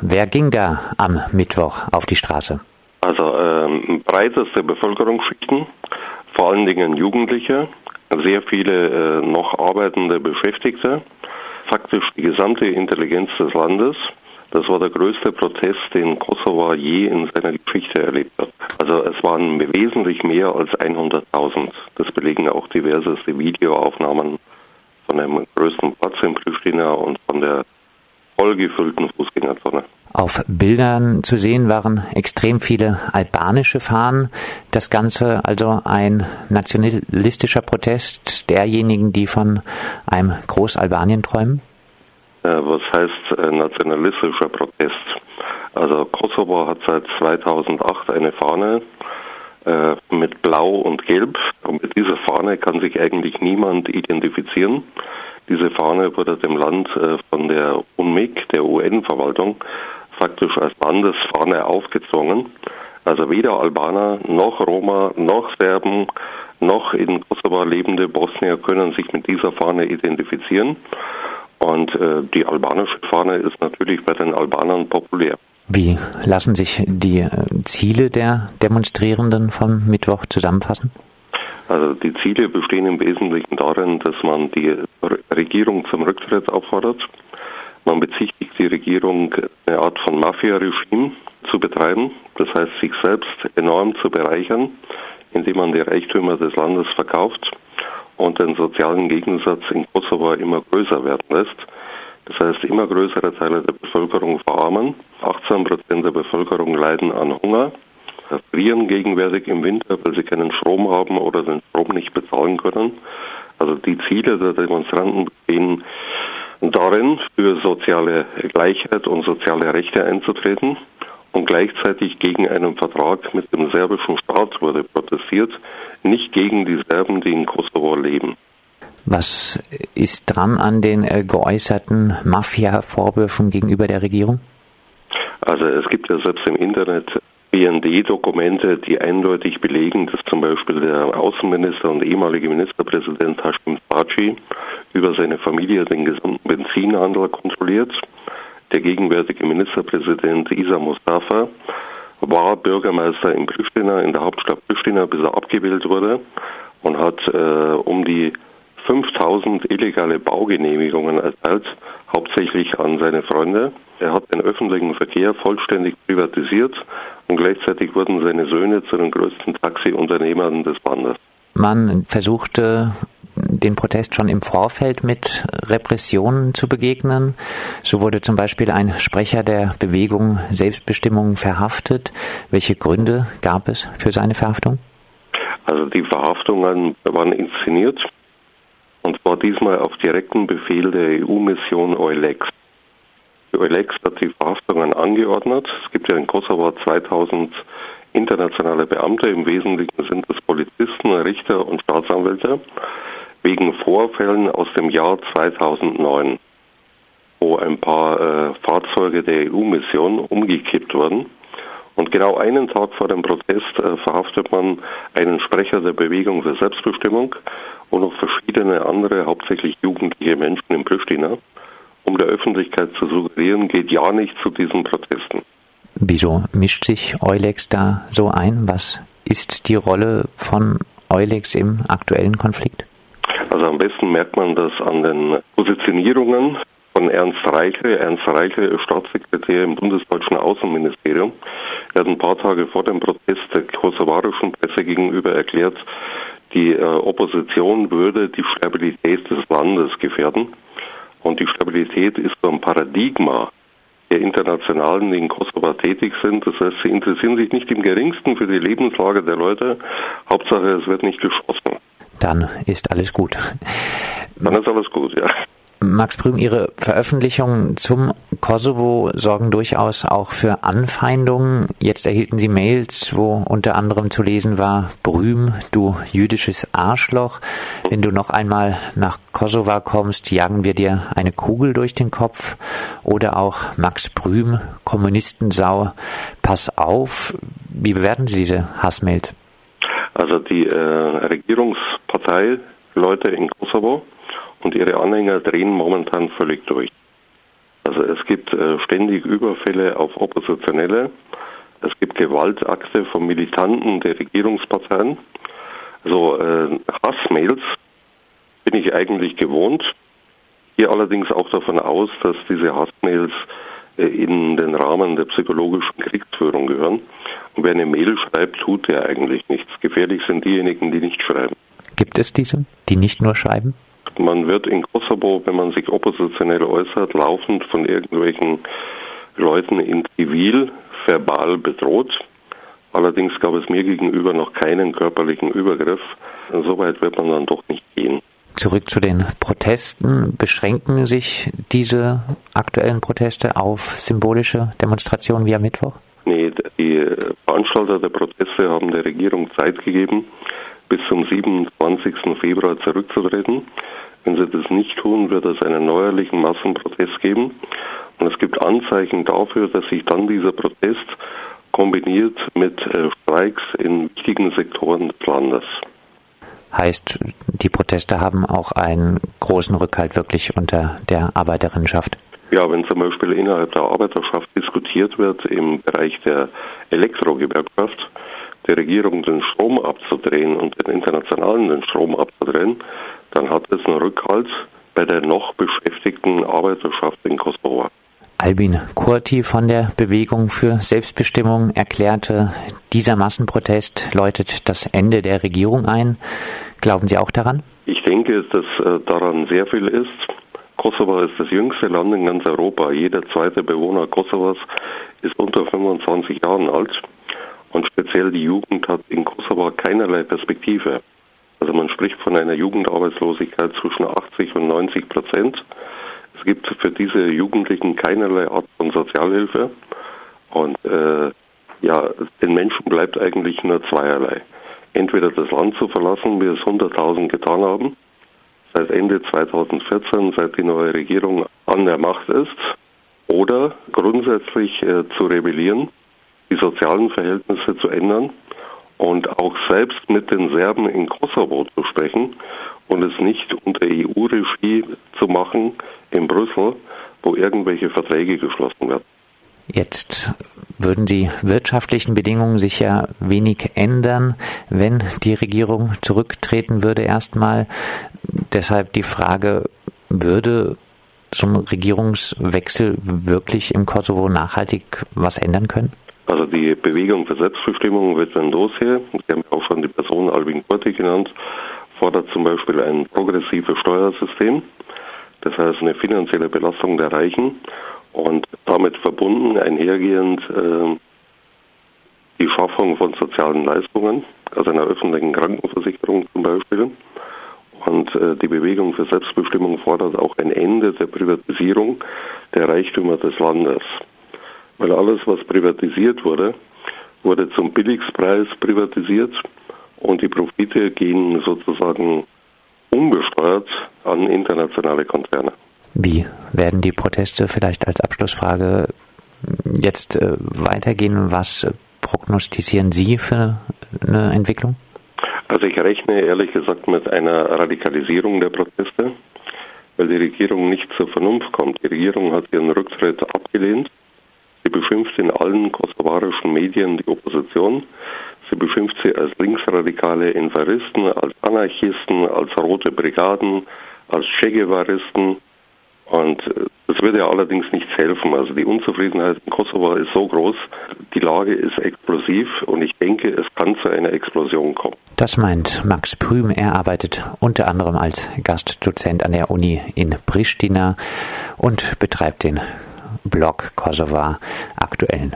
Wer ging da am Mittwoch auf die Straße? Also ähm, breiteste Bevölkerungsschichten, vor allen Dingen Jugendliche, sehr viele äh, noch arbeitende Beschäftigte, faktisch die gesamte Intelligenz des Landes. Das war der größte Protest, den Kosovo je in seiner Geschichte erlebt hat. Also es waren wesentlich mehr als 100.000. Das belegen auch diverseste Videoaufnahmen von dem größten Platz in Pristina und von der vollgefüllten Fußgängerzone. Auf Bildern zu sehen waren extrem viele albanische Fahnen. Das Ganze also ein nationalistischer Protest derjenigen, die von einem Großalbanien träumen? Äh, was heißt äh, nationalistischer Protest? Also Kosovo hat seit 2008 eine Fahne äh, mit Blau und Gelb. Und mit dieser Fahne kann sich eigentlich niemand identifizieren. Diese Fahne wurde dem Land von der UNMIK, der UN-Verwaltung, faktisch als Landesfahne aufgezwungen. Also weder Albaner noch Roma noch Serben noch in Kosovo lebende Bosnier können sich mit dieser Fahne identifizieren. Und äh, die albanische Fahne ist natürlich bei den Albanern populär. Wie lassen sich die äh, Ziele der Demonstrierenden vom Mittwoch zusammenfassen? Also die Ziele bestehen im Wesentlichen darin, dass man die Regierung zum Rücktritt auffordert, man bezichtigt die Regierung, eine Art von Mafia-Regime zu betreiben, das heißt sich selbst enorm zu bereichern, indem man die Reichtümer des Landes verkauft und den sozialen Gegensatz in Kosovo immer größer werden lässt. Das heißt, immer größere Teile der Bevölkerung verarmen. 18 Prozent der Bevölkerung leiden an Hunger, frieren gegenwärtig im Winter, weil sie keinen Strom haben oder den Strom nicht bezahlen können. Also die Ziele der Demonstranten bestehen darin, für soziale Gleichheit und soziale Rechte einzutreten. Und gleichzeitig gegen einen Vertrag mit dem serbischen Staat wurde protestiert, nicht gegen die Serben, die in Kosovo leben. Was ist dran an den äh, geäußerten Mafia-Vorwürfen gegenüber der Regierung? Also es gibt ja selbst im Internet BND-Dokumente, die eindeutig belegen, dass zum Beispiel der Außenminister und ehemalige Ministerpräsident Hashim Baci über seine Familie den gesamten Benzinhandel kontrolliert. Der gegenwärtige Ministerpräsident Isa Mustafa war Bürgermeister in Pristina, in der Hauptstadt Pristina, bis er abgewählt wurde und hat äh, um die 5000 illegale Baugenehmigungen erteilt, hauptsächlich an seine Freunde. Er hat den öffentlichen Verkehr vollständig privatisiert und gleichzeitig wurden seine Söhne zu den größten Taxiunternehmern des Landes. Man versuchte den Protest schon im Vorfeld mit Repressionen zu begegnen. So wurde zum Beispiel ein Sprecher der Bewegung Selbstbestimmung verhaftet. Welche Gründe gab es für seine Verhaftung? Also die Verhaftungen waren inszeniert und zwar diesmal auf direkten Befehl der EU-Mission EULEX. Die EULEX hat die Verhaftungen angeordnet. Es gibt ja in Kosovo 2000 internationale Beamte, im Wesentlichen sind es Polizisten, Richter und Staatsanwälte, wegen Vorfällen aus dem Jahr 2009, wo ein paar äh, Fahrzeuge der EU-Mission umgekippt wurden. Und genau einen Tag vor dem Protest äh, verhaftet man einen Sprecher der Bewegung für Selbstbestimmung und noch verschiedene andere, hauptsächlich jugendliche Menschen in Pristina, um der Öffentlichkeit zu suggerieren, geht ja nicht zu diesen Protesten. Wieso mischt sich Eulex da so ein? Was ist die Rolle von Eulex im aktuellen Konflikt? Also am besten merkt man das an den Positionierungen von Ernst Reichle. Ernst Reichle ist Staatssekretär im bundesdeutschen Außenministerium. Er hat ein paar Tage vor dem Protest der kosovarischen Presse gegenüber erklärt, die äh, Opposition würde die Stabilität des Landes gefährden. Und die Stabilität ist so ein Paradigma der Internationalen, die in Kosovo tätig sind. Das heißt, sie interessieren sich nicht im geringsten für die Lebenslage der Leute. Hauptsache, es wird nicht geschossen. Dann ist alles gut. Dann ist alles gut, ja. Max Prüm, Ihre Veröffentlichungen zum Kosovo sorgen durchaus auch für Anfeindungen. Jetzt erhielten Sie Mails, wo unter anderem zu lesen war, Brüm, du jüdisches Arschloch. Wenn du noch einmal nach Kosovo kommst, jagen wir dir eine Kugel durch den Kopf. Oder auch Max Prüm, Kommunistensau, pass auf. Wie bewerten Sie diese Hassmails? Also die äh, Regierungspartei Leute in Kosovo und ihre Anhänger drehen momentan völlig durch. Also es gibt äh, ständig Überfälle auf Oppositionelle. Es gibt Gewaltakte von Militanten der Regierungsparteien. Also äh, Hassmails bin ich eigentlich gewohnt. Gehe allerdings auch davon aus, dass diese Hassmails äh, in den Rahmen der psychologischen Kriegsführung gehören. Und wer eine Mail schreibt, tut er eigentlich nichts. Gefährlich sind diejenigen, die nicht schreiben. Gibt es diese, die nicht nur schreiben? Man wird in Kosovo, wenn man sich oppositionell äußert, laufend von irgendwelchen Leuten in Zivil verbal bedroht. Allerdings gab es mir gegenüber noch keinen körperlichen Übergriff. Soweit wird man dann doch nicht gehen. Zurück zu den Protesten. Beschränken sich diese aktuellen Proteste auf symbolische Demonstrationen wie am Mittwoch? Nee, die Veranstalter der Proteste haben der Regierung Zeit gegeben, bis zum 27. Februar zurückzutreten. Wenn sie das nicht tun, wird es einen neuerlichen Massenprotest geben. Und es gibt Anzeichen dafür, dass sich dann dieser Protest kombiniert mit äh, Streiks in wichtigen Sektoren des Landes. Heißt, die Proteste haben auch einen großen Rückhalt wirklich unter der Arbeiterinnenschaft? Ja, wenn zum Beispiel innerhalb der Arbeiterschaft diskutiert wird im Bereich der Elektrogewerkschaft, der Regierung den Strom abzudrehen und den Internationalen den Strom abzudrehen, dann hat es einen Rückhalt bei der noch beschäftigten Arbeiterschaft in Kosovo. Albin Kurti von der Bewegung für Selbstbestimmung erklärte, dieser Massenprotest läutet das Ende der Regierung ein. Glauben Sie auch daran? Ich denke, dass äh, daran sehr viel ist. Kosovo ist das jüngste Land in ganz Europa. Jeder zweite Bewohner Kosovos ist unter 25 Jahren alt. Und speziell die Jugend hat in Kosovo keinerlei Perspektive. Also man spricht von einer Jugendarbeitslosigkeit zwischen 80 und 90 Prozent. Es gibt für diese Jugendlichen keinerlei Art von Sozialhilfe. Und äh, ja, den Menschen bleibt eigentlich nur zweierlei. Entweder das Land zu verlassen, wie es 100.000 getan haben, seit Ende 2014, seit die neue Regierung an der Macht ist, oder grundsätzlich äh, zu rebellieren die sozialen Verhältnisse zu ändern und auch selbst mit den Serben in Kosovo zu sprechen und es nicht unter EU-Regie zu machen in Brüssel, wo irgendwelche Verträge geschlossen werden. Jetzt würden die wirtschaftlichen Bedingungen sich ja wenig ändern, wenn die Regierung zurücktreten würde erstmal. Deshalb die Frage, würde so ein Regierungswechsel wirklich im Kosovo nachhaltig was ändern können? Also die Bewegung für Selbstbestimmung wird dann losher. Sie haben auch schon die Person Alvin Kurti genannt, fordert zum Beispiel ein progressives Steuersystem, das heißt eine finanzielle Belastung der Reichen und damit verbunden einhergehend äh, die Schaffung von sozialen Leistungen, also einer öffentlichen Krankenversicherung zum Beispiel. Und äh, die Bewegung für Selbstbestimmung fordert auch ein Ende der Privatisierung der Reichtümer des Landes weil alles, was privatisiert wurde, wurde zum Billigspreis privatisiert und die Profite gehen sozusagen unbesteuert an internationale Konzerne. Wie werden die Proteste vielleicht als Abschlussfrage jetzt äh, weitergehen? Was prognostizieren Sie für eine Entwicklung? Also ich rechne ehrlich gesagt mit einer Radikalisierung der Proteste, weil die Regierung nicht zur Vernunft kommt. Die Regierung hat ihren Rücktritt abgelehnt Sie beschimpft in allen kosovarischen Medien die Opposition. Sie beschimpft sie als linksradikale Inveristen, als Anarchisten, als rote Brigaden, als Che. Und äh, das würde ja allerdings nichts helfen. Also die Unzufriedenheit in Kosovo ist so groß, die Lage ist explosiv und ich denke, es kann zu einer Explosion kommen. Das meint Max Prüm. Er arbeitet unter anderem als Gastdozent an der Uni in Pristina und betreibt den Blog Kosovar aktuellen